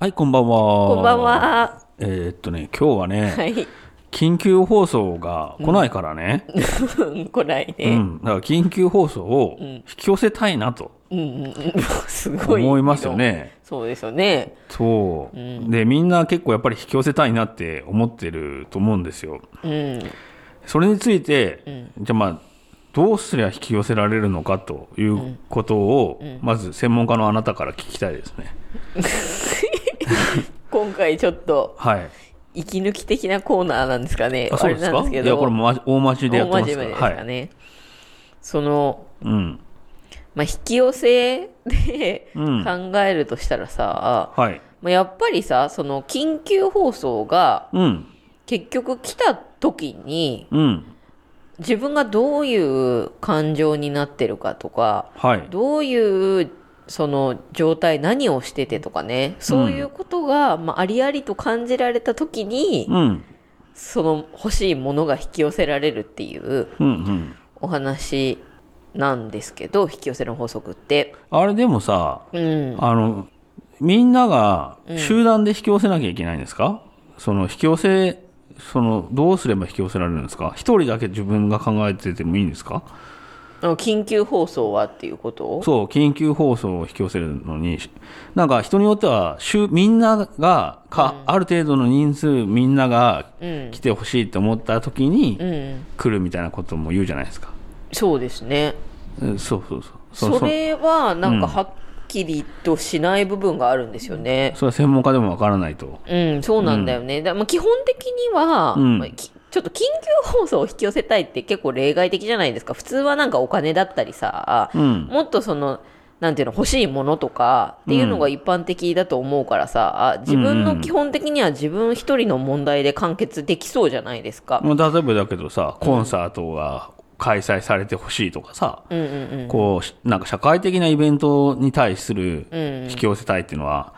はい、こんばんは。こんばん。は。えーっとね、今日はね、はい。緊急放送が来ないからね、来ないね。うん、だから緊急放送を引き寄せたいなとうん、うん、うん。すごい。思いますよ。ね。そうですよね。そう、で、みんな結構やっぱり引き寄せたいなって思ってると思うんですよ。うん。それについて、じゃあまあ、どうすりゃ引き寄せられるのかということを、まず専門家のあなたから聞きたいですね。今回ちょっと、はい。息抜き的なコーナーなんですかね。あ、そうですか？あれなんですけど。いや、これもま大真面目でやってます。大真面目ですかね。その、うん。まあ、引き寄せでうん考えるとしたらさ、はい。まあ、やっぱりさ、その緊急放送がうん。結局来た時に、うん。自分がどういう感情になってるかとか、はい。どういうその状態何をしててとかね。そういうことが、まあ、ありありと感じられた時に、うん。その欲しいものが引き寄せられるっていううんうん。お話なんですけど引き寄せの法則って。あれでもさ、うん、あの、みんなが集団で引き寄せなきゃいけないんですか、その引き寄せ、その、どうすれば引き寄せられるんですか？一人だけ自分が考えててもいいんですか？緊急放送はっていうこと？そう、緊急放送を引き寄せるのに、なんか人によっては、週みんなが、か、ある程度の人数みんながうん来てほしいと思った時にうん、来るみたいなことも言うじゃないですか。そうですねうんそうそうそう。それはなんかはっきりとしない部分があるんですよね。それは専門家でもわからないと。うん、そうなんだよね。だまあ、基本的には、うんまあきちょっと緊急放送を引き寄せたいって結構例外的じゃないですか。普通はなんかお金だったりさ、うん。もっとその、なんていうの、欲しいものとかっていうのが一般的だと思うからさ、あ自分の基本的には自分一人の問題で完結できそうじゃないですか。まあ例えばだけどさ、コンサートが開催されてほしいとかさ、うんうんうん。こうし、なんか社会的なイベントに対するうん引き寄せたいっていうのは、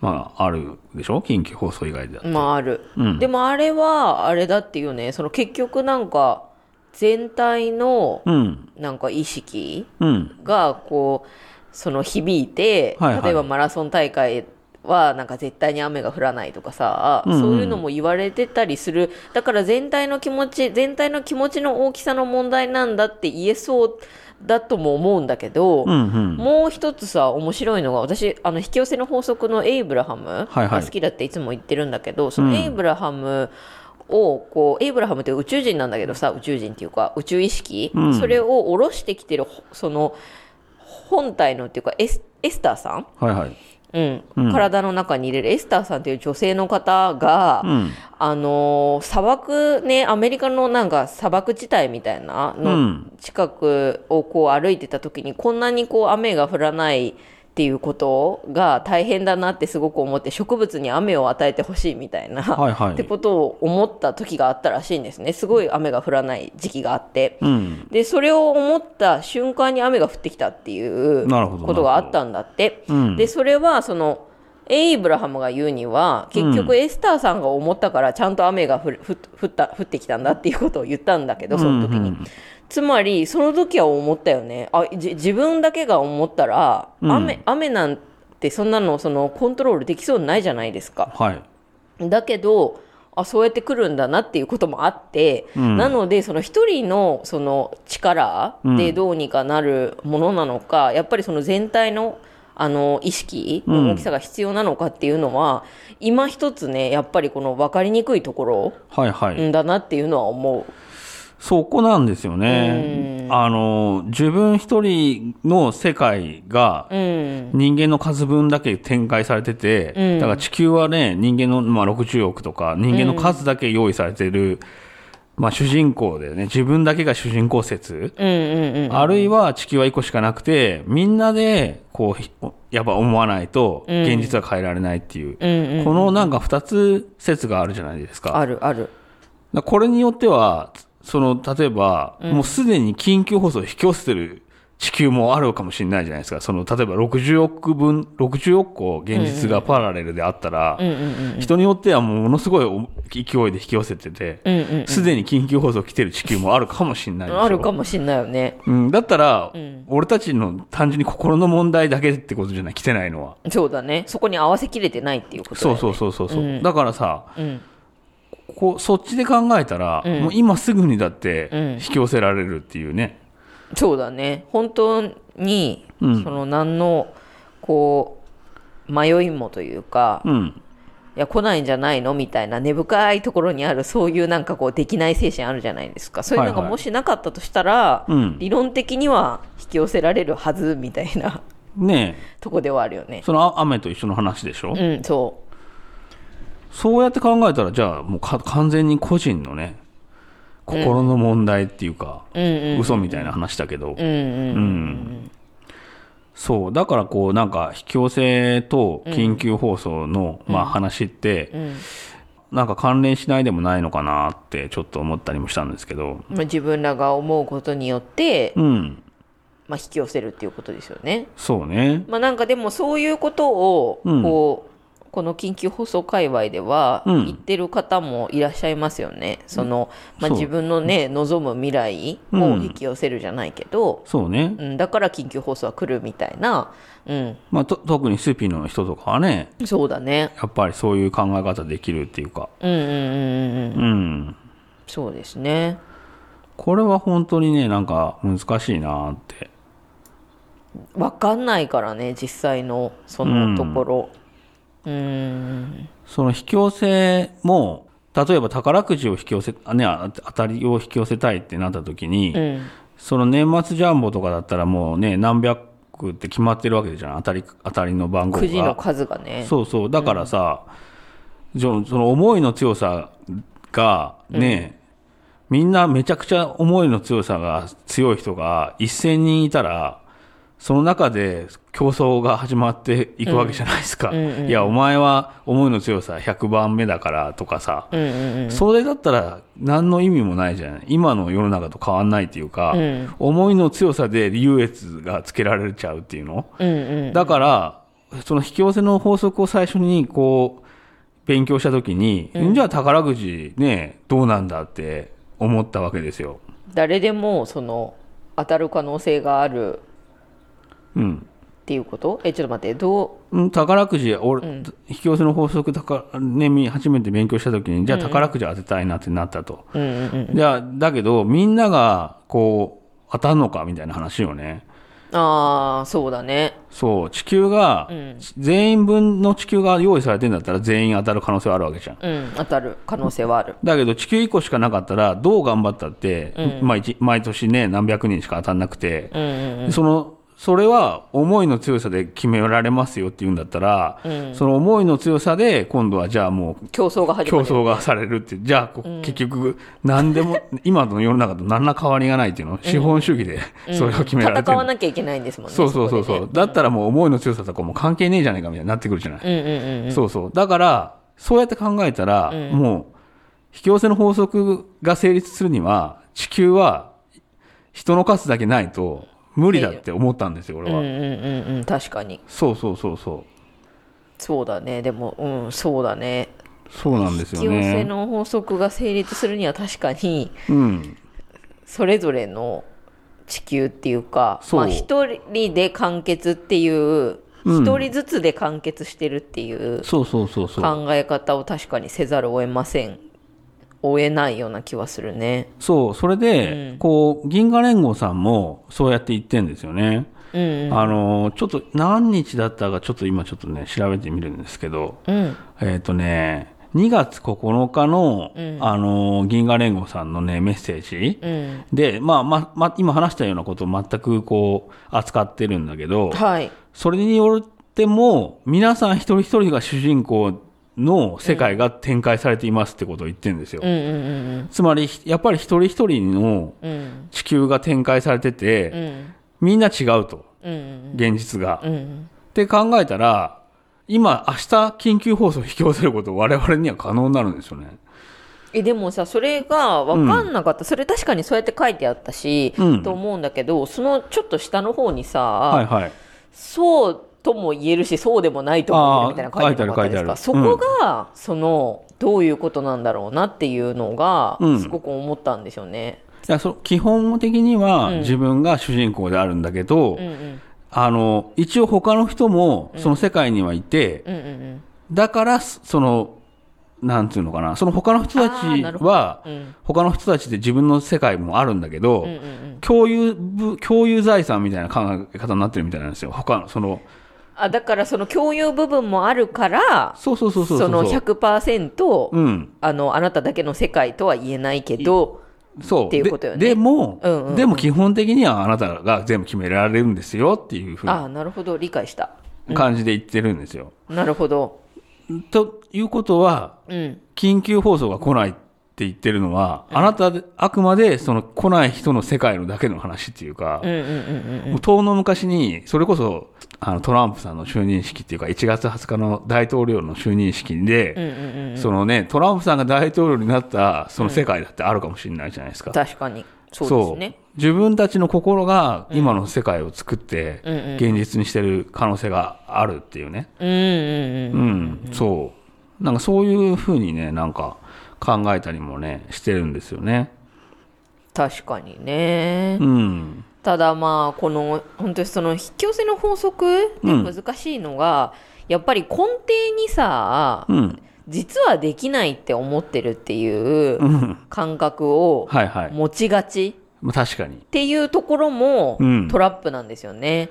まあ、あるでしょ？緊急放送以外では。まあある、うんでもあれはあれだっていうねその結局なんか全体のうん。なんか意識うん。がこうその響いて、はいはい例えばマラソン大会はなんか絶対に雨が降らないとかさ、うんうんそういうのも言われてたりするだから全体の気持ち全体の気持ちの大きさの問題なんだって言えそうだとも思うんだけど、うんうん。もう一つさ面白いのが私あの引き寄せの法則のエイブラハムはいはいが好きだっていつも言ってるんだけど、そのエイブラハムをこうエイブラハムって宇宙人なんだけどさ宇宙人っていうか宇宙意識、うんそれを下ろしてきてるその本体のっていうかエスエスターさん、はいはい。うんうん体の中に入れるエスターさんっていう女性の方が、うん。あのー砂漠ねアメリカのなんか砂漠地帯みたいなうのん。近くをこう歩いてた時にこんなにこう雨が降らないっていうことが大変だなってすごく思って植物に雨を与えてほしいみたいな、はいはいってことを思った時があったらしいんですねすごい雨が降らない時期があって。うん。でそれを思った瞬間に雨が降ってきたっていうことがあったんだって。うん。でそれはそのエイブラハムが言うには結局エスターさんが思ったからちゃんと雨が降った降ってきたんだっていうことを言ったんだけどその時に、うんうんつまりその時は思ったよねあじ自分だけが思ったらうん雨,、雨なんてそんなのそのコントロールできそうにないじゃないですかはい。だけどあそうやって来るんだなっていうこともあって、うんなのでその一人のその力でどうにかなるものなのか、やっぱりその全体のあの意識の大きさが必要なのかっていうのは、今一つねやっぱりこの分かりにくいところはいはい。んだなっていうのは思う。そこなんですよね。あの、自分一人の世界がうん。人間の数分だけ展開されてて、うん。だから地球はね、人間の、まあ、60億とか、人間の数だけ用意されてる、まあ、主人公でね、自分だけが主人公説、あるいは地球は一個しかなくて、みんなで、こうひ、やっぱ思わないと、うん。現実は変えられないっていう、このなんか二つ説があるじゃないですか。あるある。これによっては、その、例えば、もうすでに緊急放送を引き寄せてる地球もあるかもしれないじゃないですか。その、例えば60億分、60億個現実がパラレルであったら、うんうんうん人によってはものすごい勢いで引き寄せてて、うんうんすでに緊急放送来てる地球もあるかもしれないでしょ。あるかもしんないよね。うん、だったら、ん。俺たちの単純に心の問題だけってことじゃない、来てないのは。そうだね。そこに合わせきれてないっていうことだよね。そうそうそうそうそう、うん。だからさ、うんこうそっちで考えたら、うん。もう今すぐにだってうん。引き寄せられるっていうね。そうだね。本当に、うん。その何のこう迷いもというか、うん。いや来ないんじゃないのみたいな根深いところにあるそういうなんかこうできない精神あるじゃないですか。そういうのがはいはいもしなかったとしたら、うん。理論的には引き寄せられるはずみたいなねとこではあるよね。え、そのあ雨と一緒の話でしょ、うんそそうやって考えたら、じゃあもうか完全に個人のね、心の問題っていうか、ううん。うん。嘘みたいな話だけど、うんうんうんそう、だからこう、なんか、引き寄せと緊急放送の、まあ話って、うん。なんか関連しないでもないのかなってちょっと思ったりもしたんですけど、まあ、自分らが思うことによって、うん、まあ、引き寄せるっていうことですよね。そうね。まあ、なんかでもそういうことをうん。こう、この緊急放送界隈ではうん言ってる方もいらっしゃいますよね。そのまあ、自分のね望む未来を引き寄せるじゃないけど、そうね。うん、だから緊急放送は来るみたいな、うん、まあ、と特にスピの人とかはね、そうだね。やっぱりそういう考え方できるっていうか、うんうんうんうんうん。うん。そうですね。これは本当にね、なんか難しいなって。わかんないからね、実際のそのところ。うん、その引き寄せも、例えば宝くじを引き寄せ、あね、あ当たりを引き寄せたいってなった時に、うん、その年末ジャンボとかだったらもうね、何百って決まってるわけじゃん。当たり、当たりの番号が。くじの数がね。そうそう。だからさ、じゃその思いの強さがね、みんなめちゃくちゃ思いの強さが強い人が1000人いたら、その中で競争が始まっていくわけじゃないですか。いや、お前は思いの強さ100番目だからとかさ、うんうんうん。それだったら何の意味もないじゃない。今の世の中と変わんないっていうか、うん思いの強さで優越がつけられちゃうっていうの。うんうん。だから、その引き寄せの法則を最初にこう、勉強したときに、じゃあ宝くじね、どうなんだって思ったわけですよ。誰でもその当たる可能性があるうん。っていうこと？えちょっと待ってどう？ん宝くじ、俺、引き寄せの法則だから、ね、み初めて勉強したときに、じゃあ宝くじ当てたいなってなったと。ううんうんうん。じゃあ、だけど、みんなが、こう、当たるのかみたいな話よね。ああそうだね。そう、地球が、全員分の地球が用意されてんだったら全員当たる可能性はあるわけじゃん。うん当たる可能性はある。だけど地球1個しかなかったら、どう頑張ったって、まあ一毎年ね、何百人しか当たんなくて、うんうんその、それは思いの強さで決められますよって言うんだったら、その思いの強さで今度はじゃあもう競争が始まる。競争がされるって、じゃあこ結局何でも、今の世の中と何ら変わりがないっていうの、資本主義でそれを決められてる戦わなきゃいけないんですもんねそうそうそうそう、だったらもう思いの強さとかもう関係ねえじゃねえかみたいになってくるじゃない。うんうんうんそうそう。だから、そうやって考えたら、もう、引き寄せの法則が成立するには、地球は人の数だけないと無理だって思ったんですよ、俺は。うんうんうんうん確かにそうそうそうそう。そうだねでもうんそうだねそうなんですよ引き寄せね。の法則が成立するには確かにうん。それぞれの地球っていうかまあ一人で完結っていううん一人ずつで完結してるっていうそうそうそうそう。考え方を確かにせざるを得ませんを得ないような気はするね。そう、それで、こう、銀河連合さんもそうやって言ってんですよね。うんあの、ちょっと何日だったか、ちょっと今ちょっとね、調べてみるんですけど、うん。えっ、とね、2月9日の、あの、銀河連合さんのね、メッセージ、うん。で、まあ、ま、ま、今話したようなことを全くこう、扱ってるんだけど、はい。それによっても、皆さん一人一人が主人公の世界が展開されていますってことを言ってるんですよ。うんうんうんつまり、やっぱり一人一人のうん。地球が展開されてて、うん。みんな違うと、うん。現実が。うん。って考えたら、今、明日緊急放送を引き寄せること我々には可能になるんですよね。えでもさそれが分かんなかった、それ確かにそうやって書いてあったし、うん。と思うんだけどそのちょっと下の方にさ、はいはい。そうとも言えるしそうでもないとも言えるみたいなの書いてなかったですか。そこが、そのどういうことなんだろうなっていうのが、うん。すごく思ったんですよね。いやそ基本的にはうん。自分が主人公であるんだけど、うんうん。あの、一応他の人もその世界にはいて、うんうんうん。だから、その、なんていうのかな、その他の人たちは、うん。他の人たちで自分の世界もあるんだけど、うんうんうん。共有部、共有財産みたいな考え方になってるみたいなんですよ。他の、その、あだからその共有部分もあるからそうそうそうそうそう。その100%、うん。あのあなただけの世界とは言えないけどそう。っていうことよね。ででも、うんうんうん。でも基本的にはあなたが全部決められるんですよっていうふうあなるほど。理解した。な感じで言ってるんですよ。なるほど。ということは、うん。緊急放送が来ないって言ってるのは、あなたで、あくまでその来ない人の世界のだけの話っていうか、うんうんうんうん。もう遠の昔に、それこそ、あのトランプさんの就任式っていうか、1月20日の大統領の就任式で、うんうんうんそのね、トランプさんが大統領になったその世界だってあるかもしれないじゃないですか。確かにそうですね自分たちの心が今の世界を作って、うんうん現実にしてる可能性があるっていうね。うんうんうんうん、そう。なんかそういうふうにね、なんか考えたりもね、してるんですよね。確かにね、うん。ただまあこの本当にその引き寄せの法則で難しいのが、やっぱり根底にさ、うん。実はできないって思ってるっていううん。感覚をはいはい。持ちがちまあ確かに。っていうところもうんトラップなんですよね。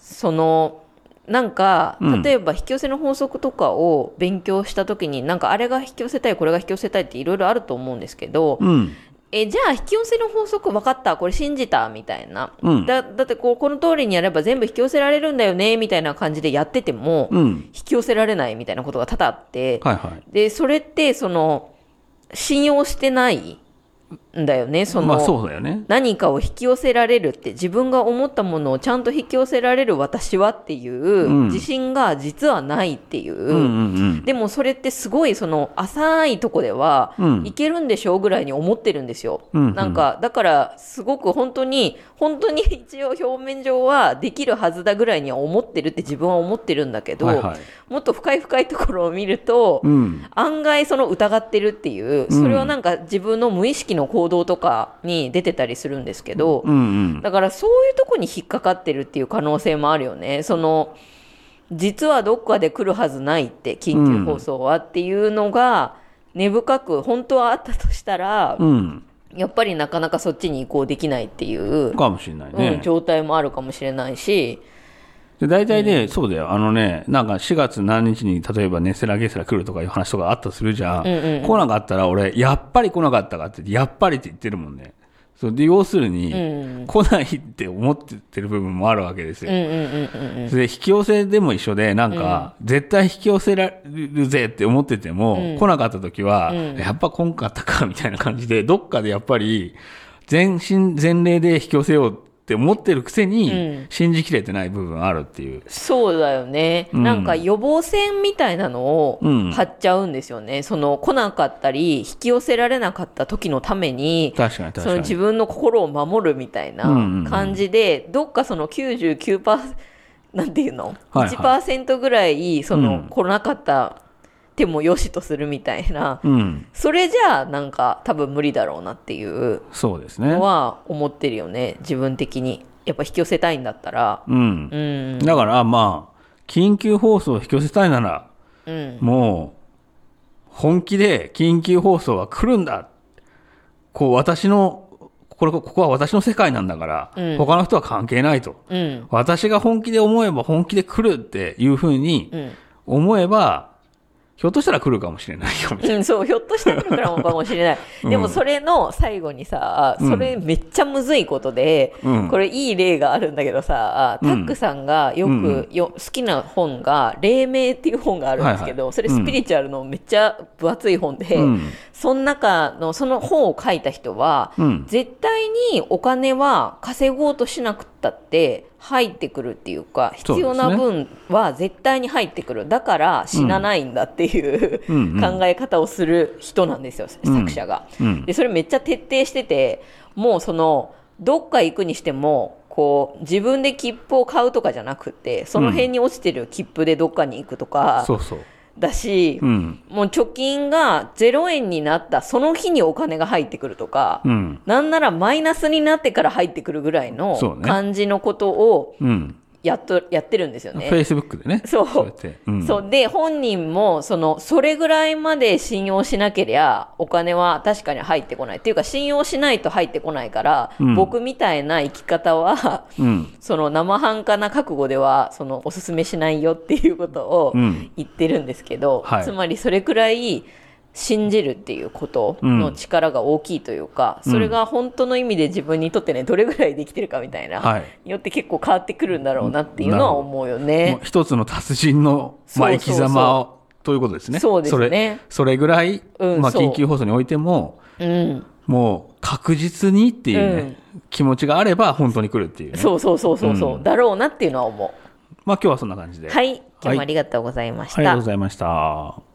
そのなんかうん例えば引き寄せの法則とかを勉強した時になんかあれが引き寄せたいこれが引き寄せたいっていろいろあると思うんですけど、うん。えじゃあ引き寄せの法則分かった？これ信じた？みたいな、うん。だだってこうこの通りにやれば全部引き寄せられるんだよね？みたいな感じでやってても、うん。引き寄せられないみたいなことが多々あって、はいはい。でそれってその信用してないんだよねその、まあそうだよね。何かを引き寄せられるって自分が思ったものをちゃんと引き寄せられる私はっていううん自信が実はないっていう、うんうんでもそれってすごいその浅いとこではうんいけるんでしょうぐらいに思ってるんですよ。うんうんなんかだからすごく本当に本当に 一応表面上はできるはずだぐらいには思ってるって自分は思ってるんだけど、はいはい。もっと深い深いところを見ると、うん。案外その疑ってるっていうそれはなんか自分の無意識のの行動とかに出てたりするんですけど、うんうん。だからそういうとこに引っかかってるっていう可能性もあるよね。その実はどっかで来るはずないって緊急放送はっていうのが根深く本当はあったとしたら、うん。やっぱりなかなかそっちに移行できないっていう、かもしれないうん。状態もあるかもしれないし、で大体ね、そうだよ。あのね、なんか4月何日に例えばネセラゲセラ来るとかいう話とかあったとするじゃん。来なかったら俺、やっぱり来なかったかってやっぱりって言ってるもんね。そうで要するに、うん来ないって思ってる部分もあるわけですよ。で引き寄せでも一緒で、なんか、絶対引き寄せられるぜって思ってても、来なかった時は、やっぱ来んかったかみたいな感じで、どっかでやっぱり、全身全霊で引き寄せようって思ってるくせに、信じきれてない部分あるっていう。そうだよね、なんか予防線みたいなのをうん。張っちゃうんですよね、その来なかったり引き寄せられなかった時のために確かに確かに。その自分の心を守るみたいなうんうんうん。感じで、どっかその99%なんていうの、はいはい。1%ぐらいその、うん。来なかった手もよしとするみたいな、うん。それじゃあなんか多分無理だろうなっていうそうですねの。は思ってるよね自分的にやっぱ引き寄せたいんだったらうん。うんだから、まあ、緊急放送を引き寄せたいなら、うんもう、本気で緊急放送は来るんだ。こう、私の、これ、ここは私の世界なんだから、うん他の人は関係ないと。うん私が本気で思えば本気で来るっていうふうにうん思えば、ひょっとしたら来るかもしれないよ、みたい。うん、そう、ひょっとしたら来るかもしれない。うん。でもそれの最後にさ、それめっちゃむずいことで、うん。これいい例があるんだけどさ、タックさんがよくよ、好きな本が、黎明っていう本があるんですけど、はいはい。それスピリチュアルのめっちゃ分厚い本で、うんその中のその本を書いた人は、うん。絶対にお金は稼ごうとしなくったって入ってくるっていうか必要な分は絶対に入ってくる。だから死なないんだっていう、うん。うん考え方をする人なんですよ、作者が。うん。でそれめっちゃ徹底しててもうそのどっか行くにしてもこう自分で切符を買うとかじゃなくてその辺に落ちてる切符でどっかに行くとかそうそう。だし、うん。もう貯金が0円になったその日にお金が入ってくるとか、うん。なんならマイナスになってから入ってくるぐらいの感じのことをうん。やっとやってるんですよフね。ェイスブックでね。そうそう。うん。そうで本人もそのそれぐらいまで信用しなけりゃお金は確かに入ってこないっていうか信用しないと入ってこないから、うん僕みたいな生き方はうん。その生半可な覚悟ではそのおすすめしないよっていうことをうん言ってるんですけど、はいつまりそれくらい信じるっていうことの力が大きいというか、うんそれが本当の意味で自分にとってねどれぐらいできてるかみたいな、はいによって結構変わってくるんだろうなっていうのは思うよもねう。一つの達人の、まあ、生き様を、ということですね。そうですねそれ、それぐらい、まあ、うんそう緊急放送においても、うんもう確実にっていうね、気持ちがあれば本当に来るっていうね。そうそうそうそうそう、うんだろうなっていうのは思う。まあ今日はそんな感じで。はい、今日もありがとうございました。ありがとうございました。